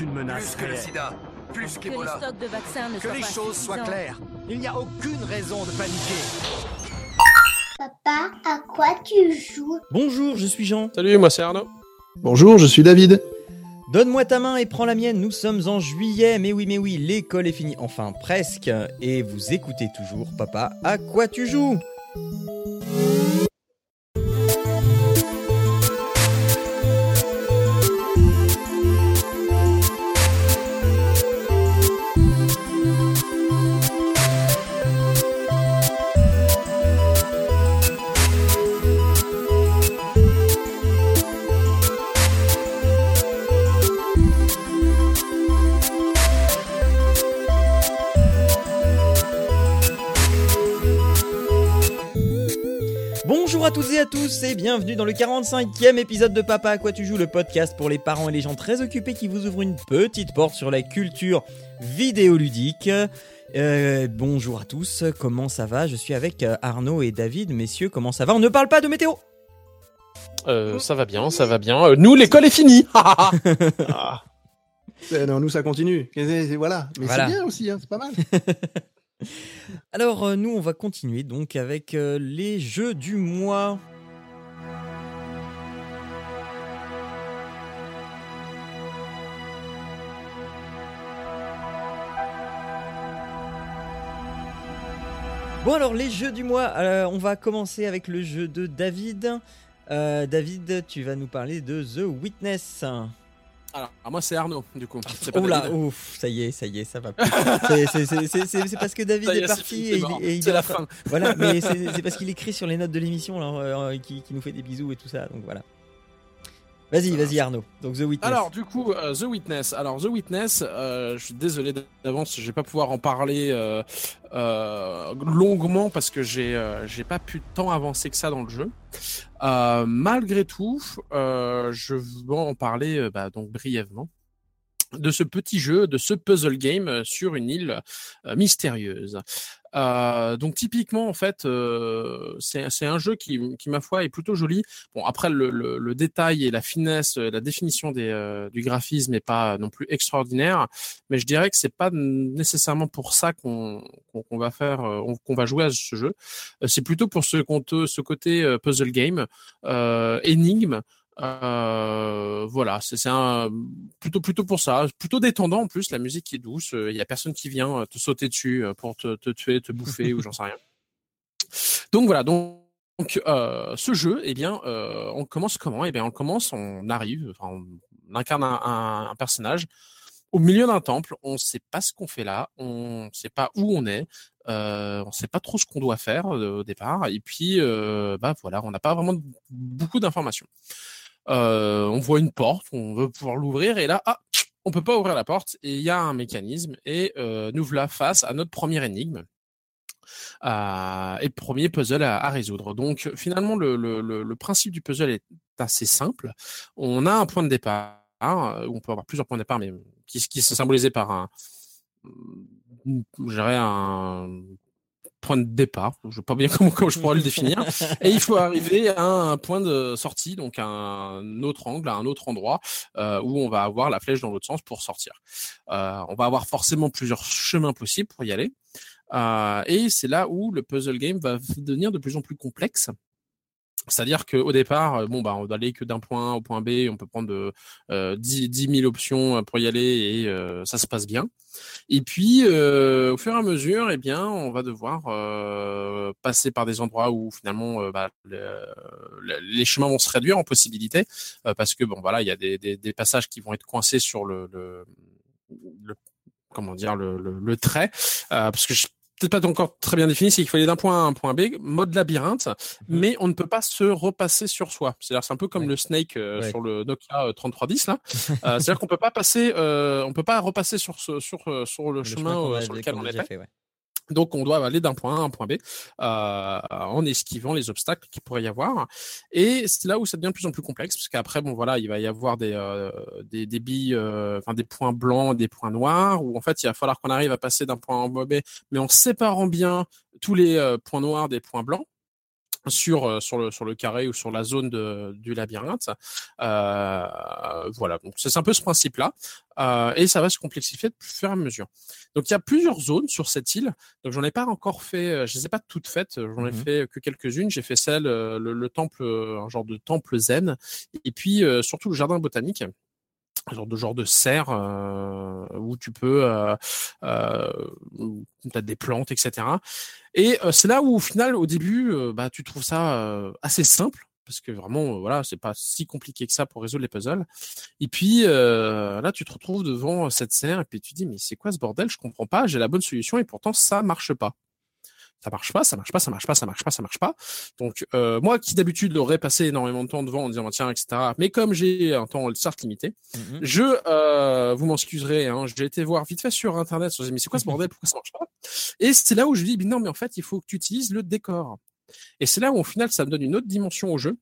une menace Plus que le sida, plus Que les qu'Ebola. stocks de vaccins ne Que soient les pas choses soient claires. Il n'y a aucune raison de paniquer. Papa, à quoi tu joues? Bonjour, je suis Jean. Salut, moi c'est Arnaud. Bonjour, je suis David. Donne-moi ta main et prends la mienne, nous sommes en juillet, mais oui, mais oui, l'école est finie, enfin presque, et vous écoutez toujours Papa, à quoi tu joues? Bonjour à toutes et à tous et bienvenue dans le 45e épisode de Papa à quoi tu joues, le podcast pour les parents et les gens très occupés qui vous ouvrent une petite porte sur la culture vidéoludique. Euh, bonjour à tous, comment ça va? Je suis avec euh, Arnaud et David, messieurs, comment ça va? On ne parle pas de météo Euh, ça va bien, ça va bien. Nous, l'école est finie. Ah. Euh, non, nous ça continue. Voilà. Mais Voilà. c'est bien aussi, hein, c'est pas mal. Alors euh, nous on va continuer donc avec euh, les jeux du mois. Bon alors les jeux du mois, euh, on va commencer avec le jeu de David. David, tu vas nous parler de The Witness. Alors, moi c'est Arnaud, du coup. C'est pas là, David. ouf, ça y est, ça y est, ça va plus. C'est- c'est- c'est- c'est- C'est c'est parce que David est parti fini, et, il- et il C'est est la fin. Voilà, mais c'est c'est parce qu'il écrit sur les notes de l'émission là, euh, qui, qui nous fait des bisous et tout ça, donc voilà. Vas-y, vas-y Arnaud. Donc The Witness. Alors, du coup, euh, The Witness. Alors, The Witness, euh, je suis désolé d'avance, je vais pas pouvoir en parler euh, euh, longuement parce que j'ai euh, j'ai pas pu tant avancer que ça dans le jeu. Euh, malgré tout, euh, je vais en parler euh, bah, donc brièvement de ce petit jeu, de ce puzzle game euh, sur une île euh, mystérieuse. Euh, donc typiquement en fait, euh, c'est un jeu qui, qui ma foi est plutôt joli. Bon après le, le, le détail et la finesse, euh, la définition des, euh, du graphisme n'est pas non plus extraordinaire, mais je dirais que c'est pas nécessairement pour ça qu'on va faire, qu'on va jouer à ce jeu. C'est plutôt pour ce, ce côté puzzle game, énigme. Euh, voilà, c'est un plutôt plutôt pour ça, plutôt détendant en plus. La musique est douce, il y a personne qui vient euh, te sauter dessus euh, pour te, te tuer, te bouffer ou j'en sais rien. Donc voilà, donc donc, euh, ce jeu, eh bien, euh, on commence comment? Eh bien, on commence, on arrive, enfin, on incarne un, un- un personnage au milieu d'un temple. On ne sait pas ce qu'on fait là, on ne sait pas où on est, euh, on ne sait pas trop ce qu'on doit faire euh, au départ. Et puis, euh, bah voilà, on n'a pas vraiment beaucoup d'informations. Euh, on voit une porte, on veut pouvoir l'ouvrir, et là, ah, on peut pas ouvrir la porte. Et il y a un mécanisme, et euh, nous voilà face à notre première énigme. Euh, et premier puzzle à, à résoudre. Donc finalement, le, principe du puzzle est assez simple. On a un point de départ, on peut avoir plusieurs points de départ, mais qui, qui sont symbolisés par un, un point de départ. Je sais pas bien comment, comment je pourrais le définir. Et il faut arriver à un point de sortie, donc à un autre angle, à un autre endroit, euh, où on va avoir la flèche dans l'autre sens pour sortir. Euh, on va avoir forcément plusieurs chemins possibles pour y aller. Euh, et c'est là où le puzzle game va devenir de plus en plus complexe. C'est-à-dire qu'au départ, euh, bon bah on va aller que d'un point A au point B, on peut prendre euh, 10, 10 000 options pour y aller et euh, ça se passe bien. Et puis euh, au fur et à mesure, eh bien, on va devoir euh, passer par des endroits où finalement euh, bah, le- le- les chemins vont se réduire en possibilités euh, parce que bon voilà, il y a des, des, passages qui vont être coincés sur le, le, comment dire le, le, trait euh, parce que peut-être pas encore très bien défini, c'est qu'il faut aller d'un point A à un point B, mode labyrinthe, mais on ne peut pas se repasser sur soi. C'est-à-dire c'est un peu comme Ouais. le Snake euh, Ouais. sur le Nokia euh, 3310 là. Euh, C'est-à-dire qu'on peut pas passer, euh, on peut pas repasser sur ce, sur euh, sur le, chemin, euh, sur lequel on est fait. fait, ouais. Donc on doit aller d'un point A à un point B euh, en esquivant les obstacles qu'il pourrait y avoir. Et c'est là où ça devient de plus en plus complexe parce qu'après bon voilà il va y avoir des euh, des, billes, euh, enfin des points blancs, des points noirs où en fait il va falloir qu'on arrive à passer d'un point A à point B, mais en séparant bien tous les euh, points noirs des points blancs. Sur euh, sur le sur le carré ou sur la zone de, du labyrinthe. Euh, voilà, donc c'est un peu ce principe-là, euh, et ça va se complexifier de fur et à mesure. Donc il y a plusieurs zones sur cette île. Donc j'en ai pas encore fait, je les ai pas toutes faites. J'en ai Mhm. fait que quelques-unes. J'ai fait celle le, le temple, un genre de temple zen, et puis euh, surtout le jardin botanique. Genre de genre de serre euh, où tu peux euh, euh, où t'as des plantes etc et euh, c'est là où au final au début euh, bah tu trouves ça euh, assez simple parce que vraiment voilà c'est pas si compliqué que ça pour résoudre les puzzles. Et puis là tu te retrouves devant cette serre et puis tu dis mais c'est quoi ce bordel? Je comprends pas j'ai la bonne solution et pourtant ça marche pas ça marche pas, ça marche pas, ça marche pas, ça marche pas, ça marche pas. Donc euh, moi qui d'habitude aurais passé énormément de temps devant en disant tiens etc. Mais comme j'ai un temps certes limité, Mhm. je euh, vous m'excuserez, hein, j'ai été voir vite fait sur internet, sur mais c'est quoi ce bordel, pourquoi ça marche pas? Et c'est là où je dis mais non mais en fait il faut que tu utilises le décor. Et c'est là où au final ça me donne une autre dimension au jeu.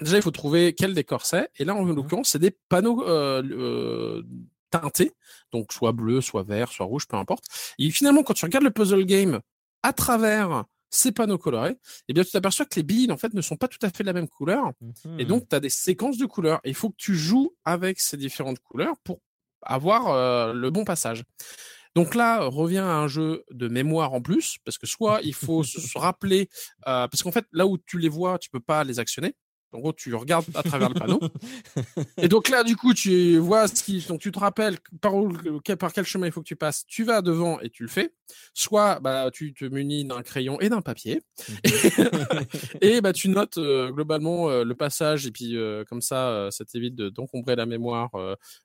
Déjà il faut trouver quel décor c'est, et là en l'occurrence c'est des panneaux euh, euh, teintés, donc soit bleu, soit vert, soit rouge, peu importe. Et finalement quand tu regardes le puzzle game à travers ces panneaux colorés, eh bien tu t'aperçois que les billes en fait ne sont pas tout à fait de la même couleur. Mhm. Et donc, tu as des séquences de couleurs. Et il faut que tu joues avec ces différentes couleurs pour avoir euh, le bon passage. Donc là, revient à un jeu de mémoire en plus, parce que soit il faut se se rappeler, euh, parce qu'en fait, là où tu les vois, tu peux pas les actionner. En gros, tu regardes à travers le panneau. Et donc là, du coup, tu vois ce qui, donc tu te rappelles par, où, quel- par quel chemin il faut que tu passes. Tu vas devant et tu le fais. Soit, bah, tu te munis d'un crayon et d'un papier. et bah, tu notes euh, globalement euh, le passage. Et puis, euh, comme ça, ça t'évite de- d'encombrer la mémoire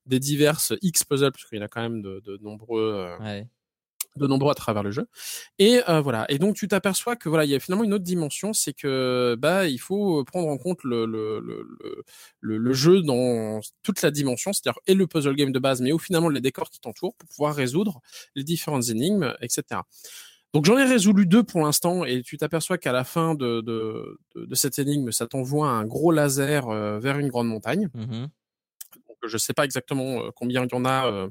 des diverses X puzzles, parce qu'il y en a quand même de, de nombreux. Ouais. De nombreux à travers le jeu. Et euh, voilà. Et donc tu t'aperçois que voilà, il y a finalement une autre dimension, c'est que bah il faut prendre en compte le le, le, le, le- jeu dans toute la dimension, c'est-à-dire et le puzzle game de base, mais au finalement les décors qui t'entourent pour pouvoir résoudre les différentes énigmes, etc. Donc j'en ai résolu deux pour l'instant et tu t'aperçois qu'à la fin de, de, de, cette énigme, ça t'envoie un gros laser euh, vers une grande montagne. Mhm. Donc, je sais pas exactement euh, combien il y en a euh,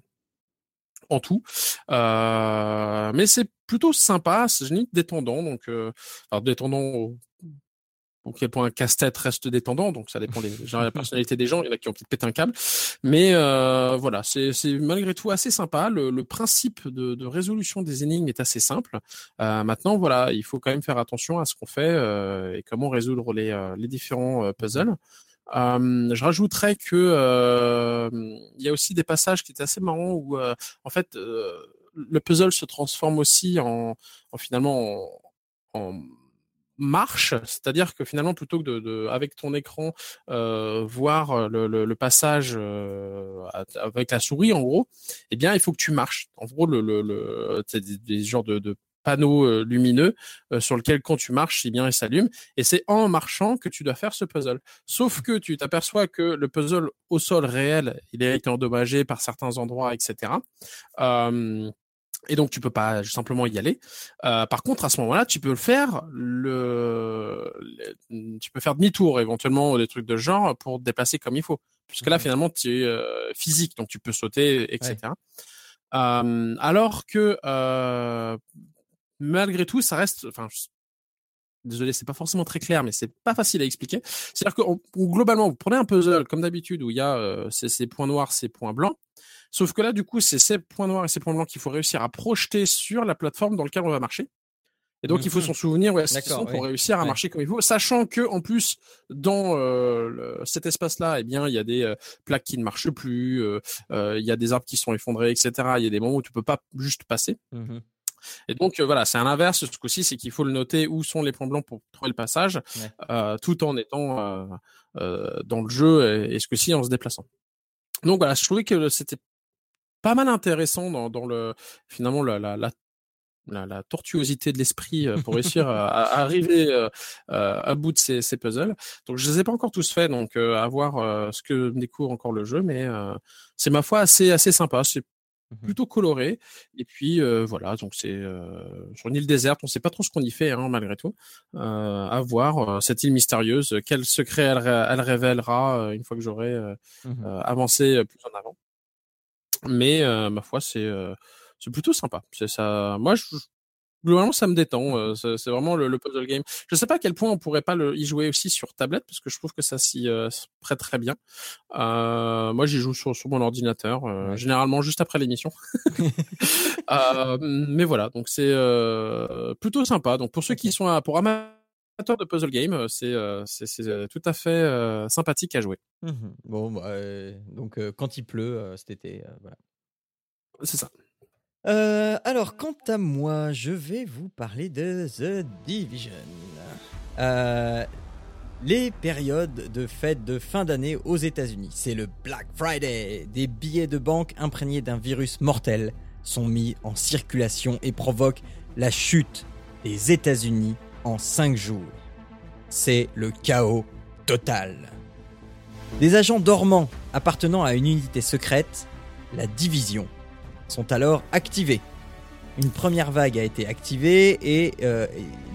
en tout, Euh, mais c'est plutôt sympa, c'est limite détendant, donc euh, alors détendant au, au quel point un casse-tête reste détendant, donc ça dépend des genre, de la personnalité des gens, il y en a qui ont peut-être pété un câble, mais euh, voilà, c'est malgré tout assez sympa. Le, le principe de, de résolution des énigmes est assez simple. Euh, maintenant, voilà, il faut quand même faire attention à ce qu'on fait euh, et comment résoudre les, euh, les différents puzzles. Euh, je rajouterais que euh, il y a aussi des passages qui étaient assez marrants où euh, en fait euh, le puzzle se transforme aussi en, en finalement en, marche, c'est-à-dire que finalement plutôt que de, de avec ton écran euh, voir le, le, le passage avec la souris en gros, eh bien il faut que tu marches. En gros le, le, le des, des genres de, de panneaux euh, lumineux euh, sur lequel quand tu marches, eh bien il s'allume et c'est en marchant que tu dois faire ce puzzle. Sauf que tu t'aperçois que le puzzle au sol réel, il a été endommagé par certains endroits, etc. Euh, et donc tu peux pas simplement y aller. Euh, par contre, à ce moment-là, tu peux faire le, le- tu peux faire demi-tour éventuellement ou des trucs de genre pour te déplacer comme il faut. Puisque là, Mhm. finalement, tu es euh, physique, donc tu peux sauter, etc. Euh, alors que malgré tout, ça reste, enfin, je- désolé, c'est pas forcément très clair, mais c'est pas facile à expliquer. C'est-à-dire que on- globalement, vous prenez un puzzle comme d'habitude où il y a euh, ces, ces points noirs, ces points blancs. Sauf que là, du coup, c'est ces points noirs et ces points blancs qu'il faut réussir à projeter sur la plateforme dans laquelle on va marcher. Et donc, il faut Mhm. s'en souvenir ouais, pour oui. réussir à Ouais. marcher comme il faut, sachant que en plus, dans euh, le- cet espace-là, eh bien, il y a des euh, plaques qui ne marchent plus, euh, il y a des arbres qui sont effondrés, etc. Il y a des moments où tu peux pas juste passer. Mhm. Et donc euh, voilà, c'est un inverse ce coup-ci, c'est qu'il faut le noter où sont les points blancs pour trouver le passage, Ouais. euh, tout en étant euh, dans le jeu et, et ce coup-ci en se déplaçant. Donc voilà, je trouvais que c'était pas mal intéressant dans, dans le finalement la, la, la la, la tortuosité de l'esprit pour réussir à, à arriver euh, à bout de ces, ces puzzles. Donc je les ai pas encore tous faits, donc euh, à voir euh, ce que me découvre encore le jeu, mais c'est ma foi assez assez sympa. C'est. Plutôt coloré. Et puis euh, voilà donc c'est euh, sur une île déserte on sait pas trop ce qu'on y fait hein, malgré tout. Euh, à voir euh, cette île mystérieuse quel secret elle, elle révélera euh, une fois que j'aurai euh, avancé plus en avant. Mais euh, ma foi c'est euh, c'est plutôt sympa. C'est ça moi je globalement, ça me détend. euh, c'est vraiment le, le puzzle game. Je sais pas à quel point on pourrait pas le, y jouer aussi sur tablette parce que je trouve que ça s'y euh, prête très bien. Euh, moi, j'y joue sur, sur mon ordinateur, euh, généralement juste après l'émission. Euh, mais voilà, donc c'est euh, plutôt sympa. Donc pour ceux qui sont à- pour amateurs de puzzle game, c'est tout à fait euh, sympathique à jouer. Mhm. Bon, bah, euh, donc euh, quand il pleut euh, cet été, euh, voilà. C'est ça. Euh, alors, quant à moi, je vais vous parler de The Division. Euh, les périodes de fête de fin d'année aux États-Unis, c'est le Black Friday. Des billets de banque imprégnés d'un virus mortel sont mis en circulation et provoquent la chute des États-Unis en 5 jours. C'est le chaos total. Des agents dormants appartenant à une unité secrète, la Division, sont alors activés. Une première vague a été activée et euh,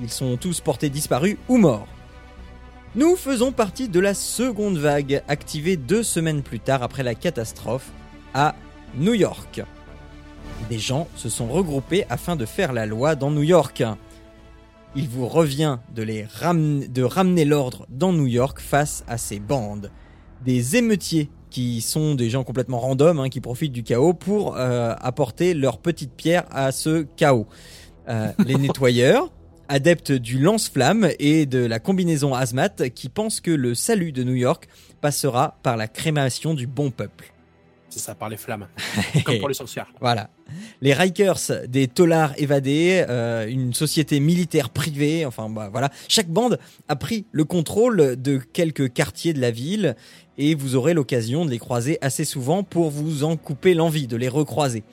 ils sont tous portés disparus ou morts. Nous faisons partie de la seconde vague activée deux semaines plus tard après la catastrophe à New York. Des gens se sont regroupés afin de faire la loi dans New York. Il vous revient de, les de ramener l'ordre dans New York face à ces bandes. Des émeutiers qui sont des gens complètement random, hein, qui profitent du chaos pour euh, apporter leur petite pierre à ce chaos. Euh, les nettoyeurs, adeptes du lance-flamme et de la combinaison hazmat, qui pensent que le salut de New York passera par la crémation du bon peuple. C'est ça, par les flammes. Comme pour les sorcières. Voilà. Les Rikers, des tolards évadés, euh, une société militaire privée, enfin bah, voilà. Chaque bande a pris le contrôle de quelques quartiers de la ville et vous aurez l'occasion de les croiser assez souvent pour vous en couper l'envie de les recroiser.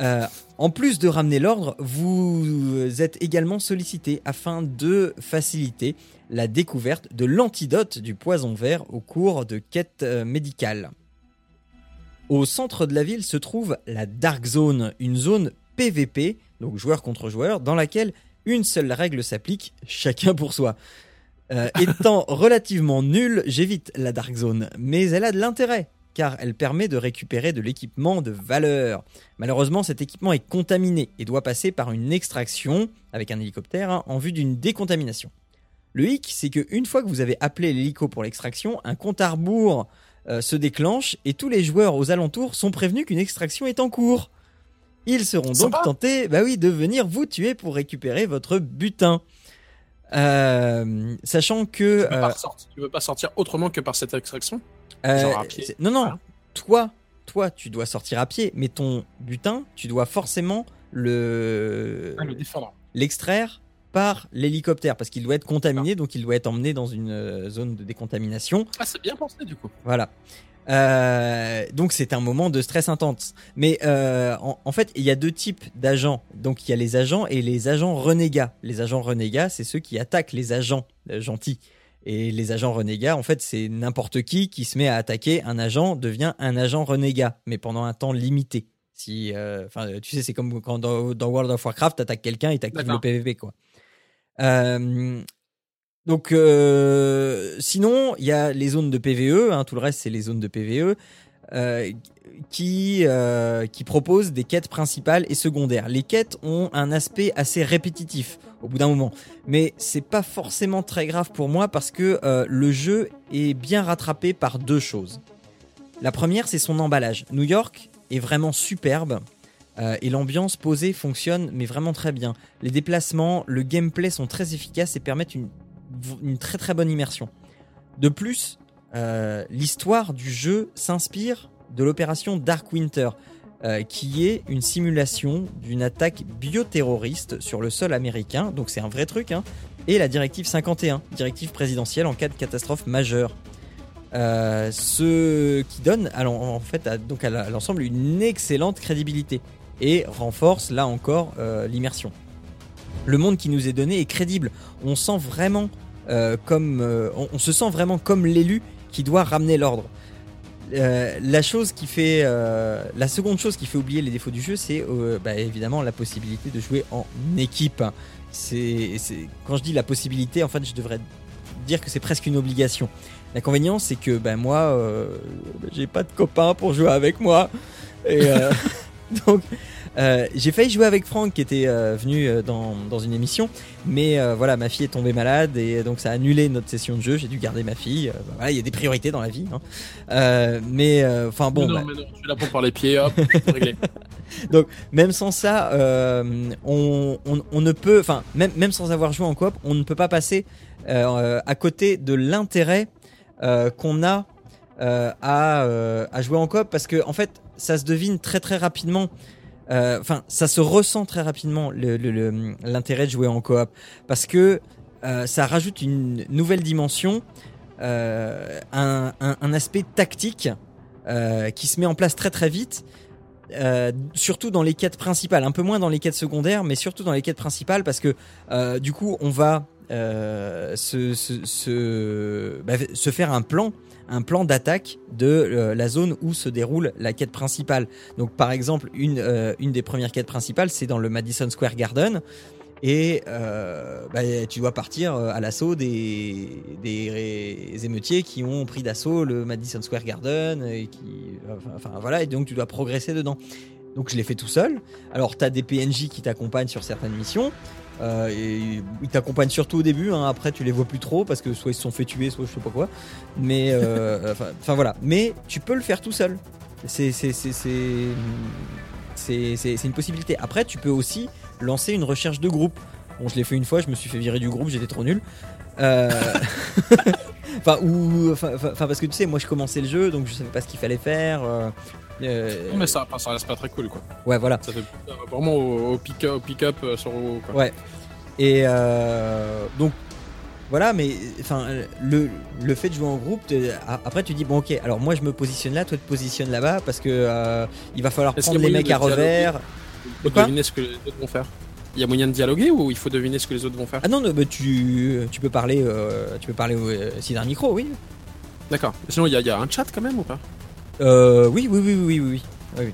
Euh, en plus de ramener l'ordre, vous êtes également sollicité afin de faciliter la découverte de l'antidote du poison vert au cours de quêtes euh, médicales. Au centre de la ville se trouve la Dark Zone, une zone PVP, donc joueur contre joueur, dans laquelle une seule règle s'applique, chacun pour soi. Euh, étant relativement nulle, j'évite la Dark Zone, mais elle a de l'intérêt, car elle permet de récupérer de l'équipement de valeur. Malheureusement, cet équipement est contaminé et doit passer par une extraction, avec un hélicoptère, hein, en vue d'une décontamination. Le hic, c'est qu'une fois que vous avez appelé l'hélico pour l'extraction, un compte à rebours euh, se déclenche et tous les joueurs aux alentours sont prévenus qu'une extraction est en cours. Ils seront donc tentés bah oui, de venir vous tuer pour récupérer votre butin. Euh, sachant que... Tu euh, pas ressortir- tu veux pas sortir autrement que par cette extraction euh, genre à pied. c'est- non, non, Voilà. toi, toi, tu dois sortir à pied, mais ton butin, tu dois forcément le Ah, Le défendre. l'extraire par l'hélicoptère parce qu'il doit être contaminé, donc il doit être emmené dans une euh, zone de décontamination. Ah, c'est bien pensé du coup. Voilà. Euh, donc c'est un moment de stress intense. Mais euh, en, en fait, il y a deux types d'agents. Donc il y a les agents et les agents renégats. Les agents renégats, c'est ceux qui attaquent les agents euh, gentils. Et les agents renégats, en fait, c'est n'importe qui qui se met à attaquer un agent devient un agent renégat, mais pendant un temps limité. Si, euh, enfin, tu sais, c'est comme quand dans, dans World of Warcraft, t'attaques quelqu'un et t'actives le. PVP, quoi. Euh, donc, euh, sinon, il y a les zones de PVE, hein, tout le reste, c'est les zones de PVE, euh, qui, euh, qui proposent des quêtes principales et secondaires. Les quêtes ont un aspect assez répétitif au bout d'un moment, mais c'est pas forcément très grave pour moi parce que le jeu est bien rattrapé par deux choses. La première, c'est son emballage. New York est vraiment superbe. et l'ambiance posée fonctionne, mais vraiment très bien. Les déplacements, le gameplay sont très efficaces et permettent une, une très très bonne immersion. De plus, euh, l'histoire du jeu s'inspire de l'opération Dark Winter, euh, qui est une simulation d'une attaque bioterroriste sur le sol américain, donc c'est un vrai truc, hein, et la directive 51, directive présidentielle en cas de catastrophe majeure. Euh, ce qui donne en fait à, l'ensemble une excellente crédibilité et renforce là encore l'immersion. Le monde qui nous est donné est crédible. On sent vraiment euh, comme euh, on, on se sent vraiment comme l'élu qui doit ramener l'ordre. Euh, la chose qui fait la seconde chose qui fait oublier les défauts du jeu, c'est bah, évidemment la possibilité de jouer en équipe. C'est quand je dis la possibilité, en fait, je devrais dire que c'est presque une obligation. L'inconvénient, c'est que ben moi, euh, j'ai pas de copains pour jouer avec moi, et donc Euh, j'ai failli jouer avec Franck qui était euh, venu euh, dans, dans une émission, mais voilà, ma fille est tombée malade et donc ça a annulé notre session de jeu. J'ai dû garder ma fille. Bah, voilà, il y a des priorités dans la vie. hein. Mais enfin bon, non, bah, mais non, tu par les pieds, hop, réglé. même sans ça, on, on, on ne peut, enfin même même sans avoir joué en coop, on ne peut pas passer à côté de l'intérêt qu'on a à, à jouer en coop parce que en fait, ça se devine très très rapidement. Euh, Enfin, ça se ressent très rapidement l'intérêt de jouer en coop parce que euh, ça rajoute une nouvelle dimension, euh, un, aspect tactique qui se met en place très très vite. surtout dans les quêtes principales, un peu moins dans les quêtes secondaires, mais surtout dans les quêtes principales parce que du coup on va euh, bah, se faire un plan, un plan d'attaque de euh, la zone où se déroule la quête principale. Donc par exemple, une, euh, des premières quêtes principales, c'est dans le Madison Square Garden. Et bah, tu dois partir à l'assaut des, émeutiers qui ont pris d'assaut le Madison Square Garden et enfin, voilà, et donc tu dois progresser dedans. Donc je l'ai fait tout seul. Alors tu as des PNJ qui t'accompagnent sur certaines missions. Euh, et ils t'accompagnent surtout au début. hein. Après tu les vois plus trop parce que soit ils se sont fait tuer, soit je sais pas quoi. Mais euh, enfin voilà. Mais tu peux le faire tout seul. C'est une possibilité. Après tu peux aussi lancer une recherche de groupe. Bon, je l'ai fait une fois, je me suis fait virer du groupe, j'étais trop nul. Euh, Enfin, ou, enfin, parce que tu sais, moi je commençais le jeu, donc je savais pas ce qu'il fallait faire. euh, euh, Non, mais ça, ça reste pas très cool, quoi. ouais, voilà. Ça fait euh, vraiment au, au pick- au pick-up euh, sur WoW, quoi. Ouais. Et euh, donc voilà, mais enfin le, le fait de jouer en groupe, après tu dis bon ok, alors moi je me positionne là, toi tu te positionnes là-bas parce que il va falloir prendre les mecs à revers. Deviner ce que les autres vont faire. Il y a moyen de dialoguer ou il faut deviner ce que les autres vont faire Ah non, non, bah, tu, tu peux parler, euh, tu peux parler euh, si d'un micro, oui. D'accord. Sinon, il y, y a un chat quand même ou pas? Euh, oui, oui, oui, oui, oui, oui.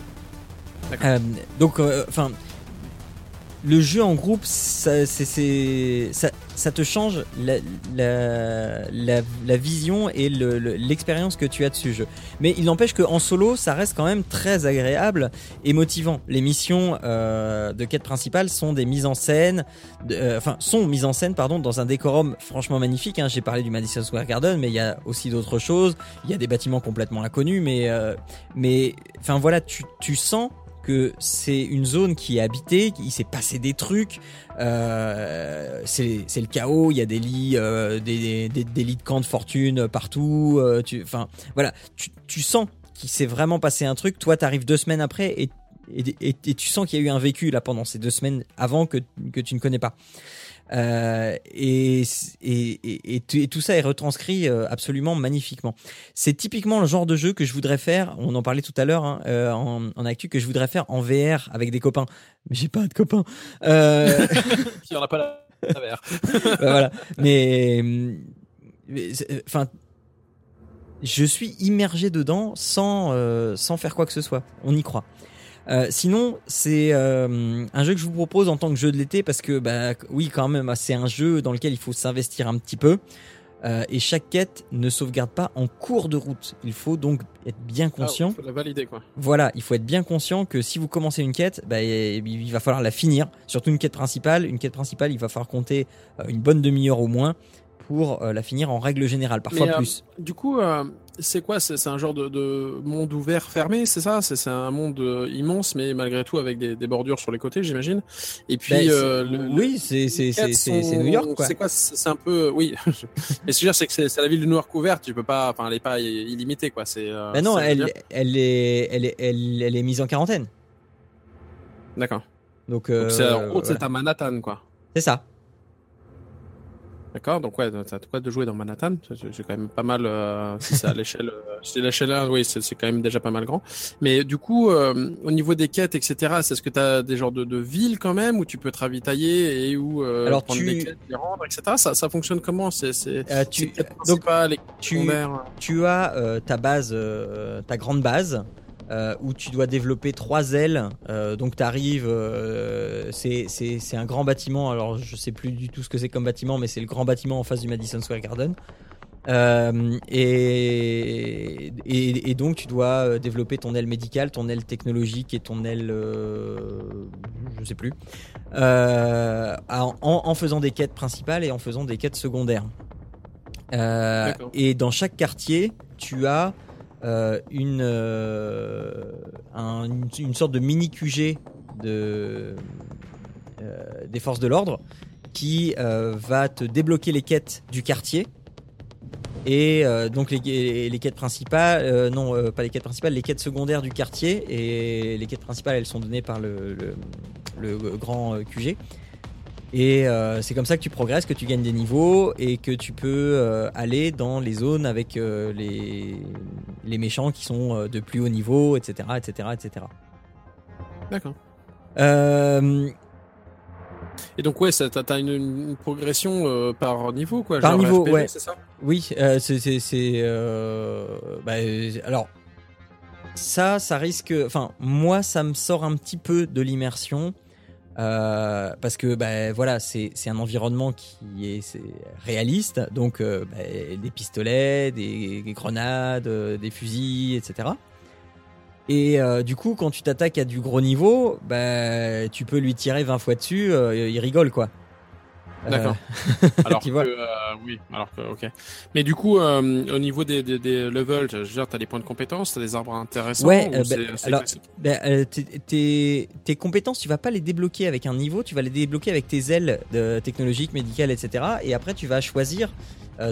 Euh, donc, enfin, le jeu en groupe, ça, c'est, c'est- ça, ça te change la, la, vision et le- le- l'expérience que tu as de ce jeu. Mais il n'empêche qu'en solo, ça reste quand même très agréable et motivant. Les missions euh, de quête principale sont des mises en scène, euh, enfin, sont mises en scène, pardon, dans un décorum franchement magnifique. hein. J'ai parlé du Madison Square Garden, mais il y a aussi d'autres choses. Il y a des bâtiments complètement inconnus, mais, euh, mais, enfin voilà, tu, tu sens que c'est une zone qui est habitée, il s'est passé des trucs, euh, c'est le chaos, il y a des lits, euh, des, des, lits de camps de fortune partout, euh, tu, enfin voilà, tu, tu sens qu'il s'est vraiment passé un truc, toi t'arrives deux semaines après et, et, et- et tu sens qu'il y a eu un vécu là pendant ces deux semaines avant que, que tu ne connais pas. Euh, et, et, et, et tout- ça est retranscrit euh, absolument magnifiquement. C'est typiquement le genre de jeu que je voudrais faire. On en parlait tout à l'heure hein, euh, en, en actu que je voudrais faire en VR avec des copains. Mais j'ai pas de copains. Euh, Il en a pas la bah voilà. Mais, mais c'est- enfin, je suis immergé dedans sans euh, sans faire quoi que ce soit. On y croit. Euh, sinon, c'est euh, un jeu que je vous propose en tant que jeu de l'été parce que, bah, oui, quand même, c'est un jeu dans lequel il faut s'investir un petit peu. Euh, et chaque quête ne sauvegarde pas en cours de route. Il faut donc être bien conscient. Il faut la valider, quoi. Voilà, il faut être bien conscient que si vous commencez une quête, bah, il va falloir la finir. Surtout une quête principale. Une quête principale, il va falloir compter euh, une bonne demi-heure au moins pour euh, la finir en règle générale, parfois Mais, plus. Du coup, euh, c'est quoi C'est un genre de, de monde ouvert fermé, c'est ça? C'est un monde euh, immense, mais malgré tout avec des, des bordures sur les côtés, j'imagine. Et puis, Ben, euh, le- oui, c'est sont- New York quoi. C'est quoi? C'est un peu, oui. mais ce que je veux dire, c'est que c'est la ville de New York ouverte. Tu peux pas, enfin, elle est pas illimitée, quoi. C'est. euh, Ben non, elle est elle est elle, elle est mise en quarantaine. D'accord. Donc euh, Donc c'est en gros, voilà. c'est à Manhattan, quoi. c'est ça. D'accord, donc ouais, t'as quoi de jouer dans Manhattan, c'est quand même pas mal, euh, si c'est à l'échelle, euh, si l'échelle 1, oui, c'est quand même déjà pas mal grand. Mais du coup, euh, au niveau des quêtes, etc., c'est ce que t'as des genres de, de villes quand même, où tu peux te ravitailler et où euh, Alors, prendre tu- des quêtes, les rendre, etc. Ça, ça fonctionne comment? C'est tu donc principales, les tu tu as ta base, ta grande base, euh, où tu dois développer trois ailes. Euh, donc tu arrives, c'est c'est- un grand bâtiment. Alors je sais plus du tout ce que c'est comme bâtiment, mais c'est le grand bâtiment en face du Madison Square Garden. Euh, et, et, et donc tu dois euh, développer ton aile médicale, ton aile technologique et ton aile, euh, je sais plus, euh, en, en faisant des quêtes principales et en faisant des quêtes secondaires. Euh, et dans chaque quartier, tu as euh, une, euh, un- une, une sorte de mini QG de, euh, des forces de l'ordre qui va te débloquer les quêtes du quartier. Et donc les, les- quêtes principales, non pas les quêtes principales, les quêtes secondaires du quartier. Et les quêtes principales, elles sont données par le, le, grand QG. Et euh, c'est comme ça que tu progresses, que tu gagnes des niveaux et que tu peux euh, aller dans les zones avec euh, les, les méchants qui sont de plus haut niveau, etc. etc., etc. D'accord. Et donc ouais, t'as une, une progression par niveau quoi. Par genre niveau, ouais. C'est ça? oui, c'est... bah, alors, ça, ça risque... Enfin, moi, ça me sort un petit peu de l'immersion. Euh, parce que bah, voilà, c'est un environnement qui est, c'est réaliste, donc euh, bah, des pistolets, des, des grenades, euh, des fusils, etc. Et du coup, quand tu t'attaques à du gros niveau, bah, tu peux lui tirer 20 fois dessus, il rigole quoi. Euh, D'accord. Alors que euh, oui, alors que ok. Mais du coup, euh, au niveau des, des, des levels, je veux dire, t'as des points de compétence, t'as des arbres intéressants. Ouais, bah, alors- euh, tes, compétences, tu vas pas les débloquer avec un niveau, tu vas les débloquer avec tes ailes de technologiques, médicales, etc. Et après, tu vas choisir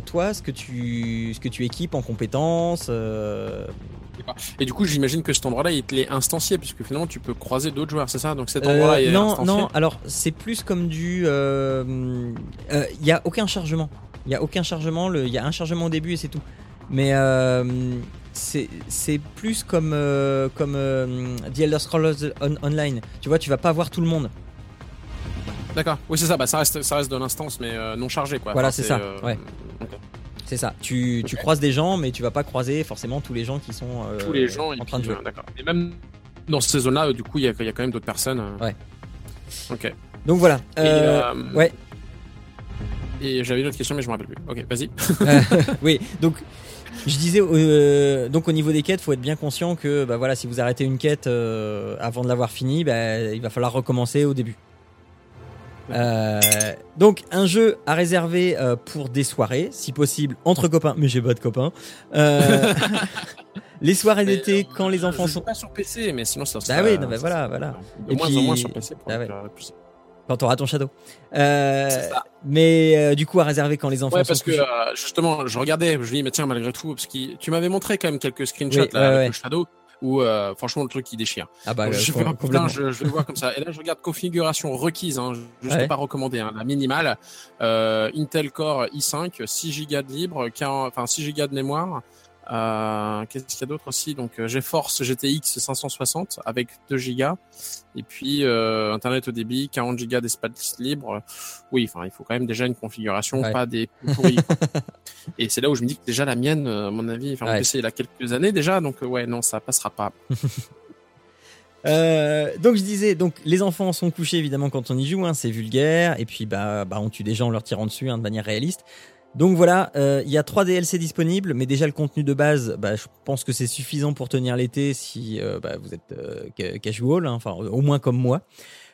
toi ce que tu ce que tu équipes en compétences. Euh, Et du coup, j'imagine que cet endroit-là, il te l'est instancié, puisque finalement, tu peux croiser d'autres joueurs, c'est ça? Donc cet euh, endroit-là est non, instancié? non. Alors, c'est plus comme du. Il y a aucun chargement. Il y a aucun chargement. Il y a un chargement au début et c'est tout. Mais euh, c'est plus comme euh, comme euh, The Elder Scrolls On- Online. Tu vois, tu vas pas voir tout le monde. D'accord. Oui, c'est ça. Bah, ça reste, ça reste de l'instance, mais euh, non chargé, quoi. Voilà, Enfin, c'est ça, euh, ouais. C'est ça. Tu, tu croises des gens, mais tu vas pas croiser forcément tous les gens qui sont euh, Tous les gens, en train de jouer. euh, D'accord. Et même dans ces zones-là, euh, du coup, il y y a quand même d'autres personnes. euh. Ouais. Ok. Donc voilà. Euh, ouais. Et j'avais une autre question, mais je me rappelle plus. Ok, vas-y. oui. Donc je disais, euh, donc au niveau des quêtes, faut être bien conscient que bah voilà, si vous arrêtez une quête euh, avant de l'avoir finie, bah, il va falloir recommencer au début. Euh, donc un jeu à réserver euh, pour des soirées, si possible entre copains, mais j'ai pas de copains. Euh, les soirées d'été, euh, quand les enfants sont, pas sur PC, mais sinon ça. Bah serait- oui, non, bah voilà, voilà. De Et moins puis- en moins sur PC. Pour Ah ouais. plus- quand t'auras ton château. Euh, ça. mais euh, du coup à réserver quand les enfants Ouais, sont parce que justement, je regardais, je me dis, mais tiens, malgré tout, parce que tu m'avais montré quand même quelques screenshots Oui, là, ouais, avec ouais. le Shadow, où euh, franchement le truc il déchire. Ah bah, je euh, putain, complètement. je, je vais voir comme ça. Et là, je regarde configuration requise, hein, juste Ouais. pas recommandé, hein, la minimale. Euh, Intel Core i5, 6 Go de libre, 40 enfin 6 Go de mémoire. Euh, Qu'est-ce qu'il y a d'autre aussi? Donc euh, GeForce GTX 560 avec 2 Go. Et puis euh, Internet au débit, 40 Go d'espace libre. Oui, enfin il faut quand même déjà une configuration, Ouais. pas des pourris. Et c'est là où je me dis que déjà la mienne, à mon avis, enfin Ouais. PC il a quelques années déjà, donc ouais non ça passera pas. Euh, donc je disais, donc les enfants sont couchés évidemment quand on y joue, hein, c'est vulgaire, et puis bah, bah on tue des gens en leur tirant dessus hein, de manière réaliste. Donc voilà, euh, il y a trois DLC disponibles, mais déjà le contenu de base, bah, je pense que c'est suffisant pour tenir l'été si euh, bah, vous êtes euh, ca- casual, hein, au moins comme moi.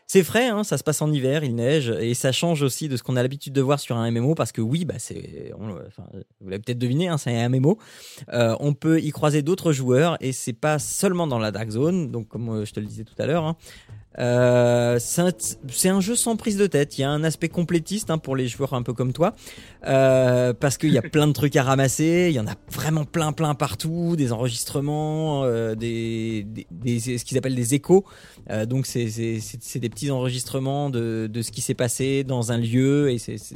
C'est frais, hein, ça se passe en hiver, il neige, et ça change aussi de ce qu'on a l'habitude de voir sur un MMO, parce que oui, bah c'est, vous l'avez peut-être deviné, hein, c'est un MMO. On peut y croiser d'autres joueurs, et c'est pas seulement dans la Dark Zone, donc comme je te le disais tout à l'heure. hein. Euh, c'est un, jeu sans prise de tête. Il y a un aspect complétiste hein, pour les joueurs un peu comme toi, euh, parce qu'il y a plein de trucs à ramasser. Il y en a vraiment plein, plein partout, des enregistrements, euh, des, des, des- ce qu'ils appellent des échos. Euh, donc c'est des petits enregistrements de, de ce qui s'est passé dans un lieu et c'est c'est-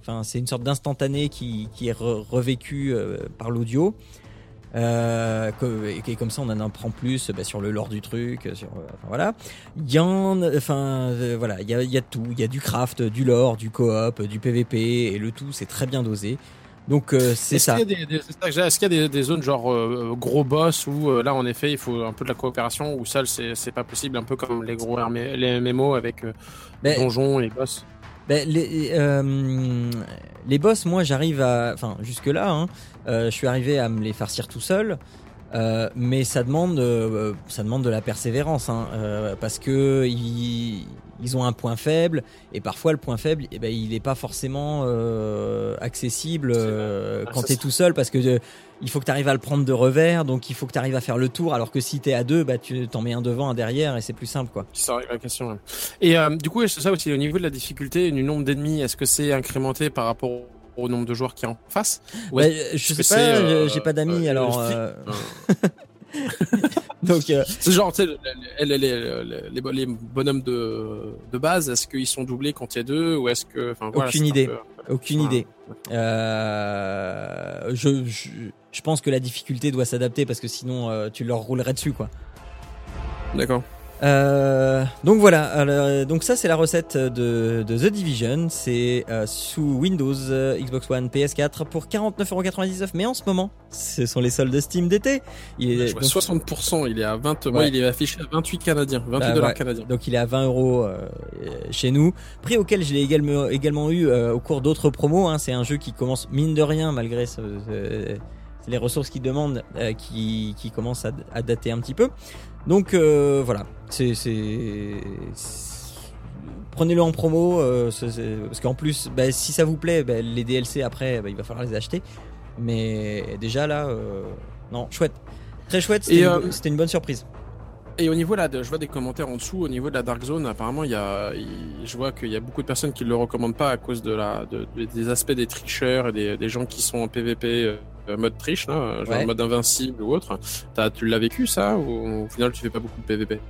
enfin c'est une sorte d'instantané qui qui est re- revécu euh, par l'audio. Euh, et, comme ça on en apprend plus bah, sur le lore du truc sur euh, enfin, voilà il y en enfin euh, voilà il y a, il y a tout il y a du craft du lore du coop du PVP et le tout c'est très bien dosé donc euh, c'est Est-ce ça qu'il y a des, des- est-ce qu'il y a des, des zones genre euh, gros boss où euh, là en effet il faut un peu de la coopération ou seul c'est c'est pas possible un peu comme les gros les MMO avec euh, Mais- donjons et boss? Ben, les, euh, les boss, moi, j'arrive à. Enfin, jusque-là, hein, euh, je suis arrivé à me les farcir tout seul. Euh, mais ça demande, euh, ça demande de la persévérance, hein, euh, parce que ils, ils ont un point faible, et parfois le point faible, eh ben, il n'est pas forcément euh, accessible C'est euh, vrai. quand tu es c'est- tout seul, parce que euh, il faut que tu arrives à le prendre de revers, donc il faut que tu arrives à faire le tour, alors que si tu es à deux, bah, tu t'en mets un devant, un derrière, et c'est plus simple. quoi. Ça règle la question. ouais. Et euh, du coup, c'est ça aussi, au niveau de la difficulté, du nombre d'ennemis, est-ce que c'est incrémenté par rapport au nombre de joueurs qui en face Ou Ouais, je sais pas, euh, j'ai pas d'amis, euh, alors... euh, donc... euh, C'est genre, tu sais, les, les, les, les, bonhommes de, de base, est-ce qu'ils sont doublés quand il y a deux ou est-ce que, enfin, voilà, Aucune idée. peu- Aucune idée. Euh, je, je, je pense que la difficulté doit s'adapter parce que sinon euh, tu leur roulerais dessus quoi. D'accord. Euh, donc voilà, alors, donc ça c'est la recette de, de The Division, c'est euh, sous Windows, euh, Xbox One, PS4 pour 49,99€. Mais en ce moment, ce sont les soldes Steam d'été. Il est Je vois donc- 60%, il est à 20, moi, Ouais. il est affiché à 28 canadiens, 28 Bah, dollars ouais. canadiens. Donc il est à 20 euros euh, chez nous. Prix auquel je l'ai également, également eu euh, au cours d'autres promos. hein. C'est un jeu qui commence mine de rien malgré ce- ce- les ressources qu'il demande, euh, qui, qui commence à, à dater un petit peu. Donc euh, voilà, c'est prenez-le en promo euh, parce qu'en plus, bah, si ça vous plaît, bah, les DLC après, bah, il va falloir les acheter. Mais déjà là, non, chouette, très chouette. Une, c'était une bonne surprise. Et au niveau là, de, je vois des commentaires en dessous, au niveau de la Dark Zone, apparemment, il y a, il- je vois qu'il y a beaucoup de personnes qui le recommandent pas à cause de la, de, de- des aspects des tricheurs et des, des gens qui sont en PVP euh, mode triche, là, genre Ouais. mode invincible ou autre. T'as, tu l'as vécu ça ou au final tu fais pas beaucoup de PVP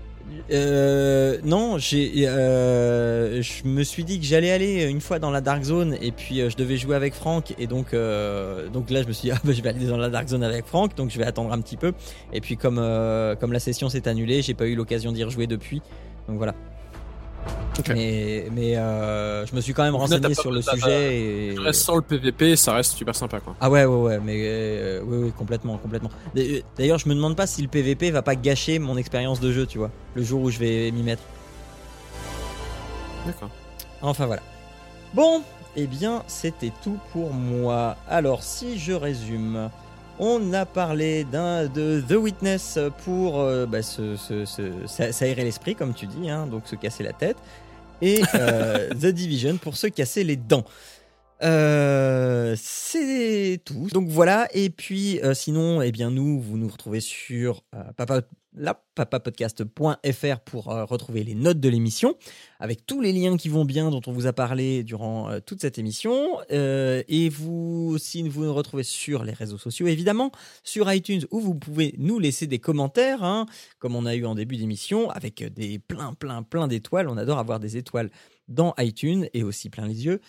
Euh, non, j'ai, euh, je me suis dit que j'allais aller une fois dans la Dark Zone et puis euh, je devais jouer avec Franck et donc euh, donc là je me suis dit ah bah, je vais aller dans la Dark Zone avec Franck donc je vais attendre un petit peu et puis comme comme la session s'est annulée j'ai pas eu l'occasion d'y rejouer depuis donc voilà. Ok. Mais mais euh, je me suis quand même renseigné sur le sujet et Tu restes sans le PVP, ça reste super sympa quoi. ah ouais ouais ouais mais euh, oui oui complètement complètement. D'ailleurs je me demande pas si le PVP va pas gâcher mon expérience de jeu tu vois le jour où je vais m'y mettre. D'accord. Enfin voilà. Bon, eh bien c'était tout pour moi. Alors si je résume, on a parlé d'un de The Witness pour euh, bah, se- se- se- s'a- s'aérer l'esprit comme tu dis, hein, donc se casser la tête, et euh, The Division pour se casser les dents. Euh, c'est tout. Donc voilà. Et puis euh, sinon, eh bien nous, vous nous retrouvez sur euh, papa, papapodcast.fr pour euh, retrouver les notes de l'émission avec tous les liens qui vont bien dont on vous a parlé durant toute cette émission. Et vous aussi, vous nous retrouvez sur les réseaux sociaux, évidemment, sur iTunes où vous pouvez nous laisser des commentaires, hein, comme on a eu en début d'émission, avec des plein, plein, plein d'étoiles. On adore avoir des étoiles dans iTunes et aussi plein les yeux.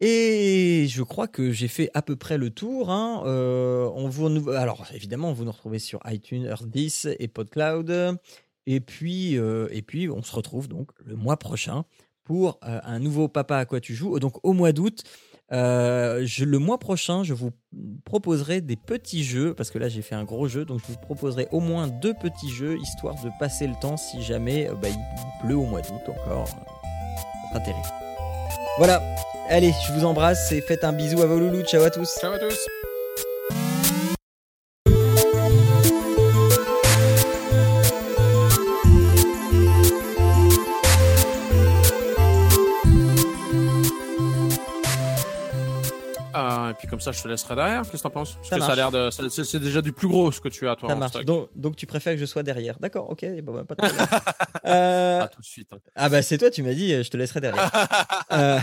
Et je crois que j'ai fait à peu près le tour. hein. Euh, on vous, alors évidemment, vous nous retrouvez sur iTunes, Earth 10 et PodCloud. Et puis, euh, et puis, on se retrouve donc le mois prochain pour euh, un nouveau Papa à quoi tu joues. Donc au mois d'août, le mois prochain, je vous proposerai des petits jeux parce que là j'ai fait un gros jeu, donc je vous proposerai au moins deux petits jeux histoire de passer le temps si jamais bah, il pleut au mois d'août encore. Ça terrible. Voilà. Allez, je vous embrasse et faites un bisou à vos loulous. Ciao à tous. Ciao à tous. Ah, et puis comme ça, je te laisserai derrière. Qu'est-ce que t'en penses? Parce Ça que ça a l'air de. c'est- déjà du plus gros ce que tu as toi. Ça en marche. stock. Donc, donc tu préfères que je sois derrière. D'accord, ok. Bon, bah, pas de problème. Euh, Ah, tout de suite. hein. ah bah c'est toi, tu m'as dit, euh, je te laisserai derrière. Euh,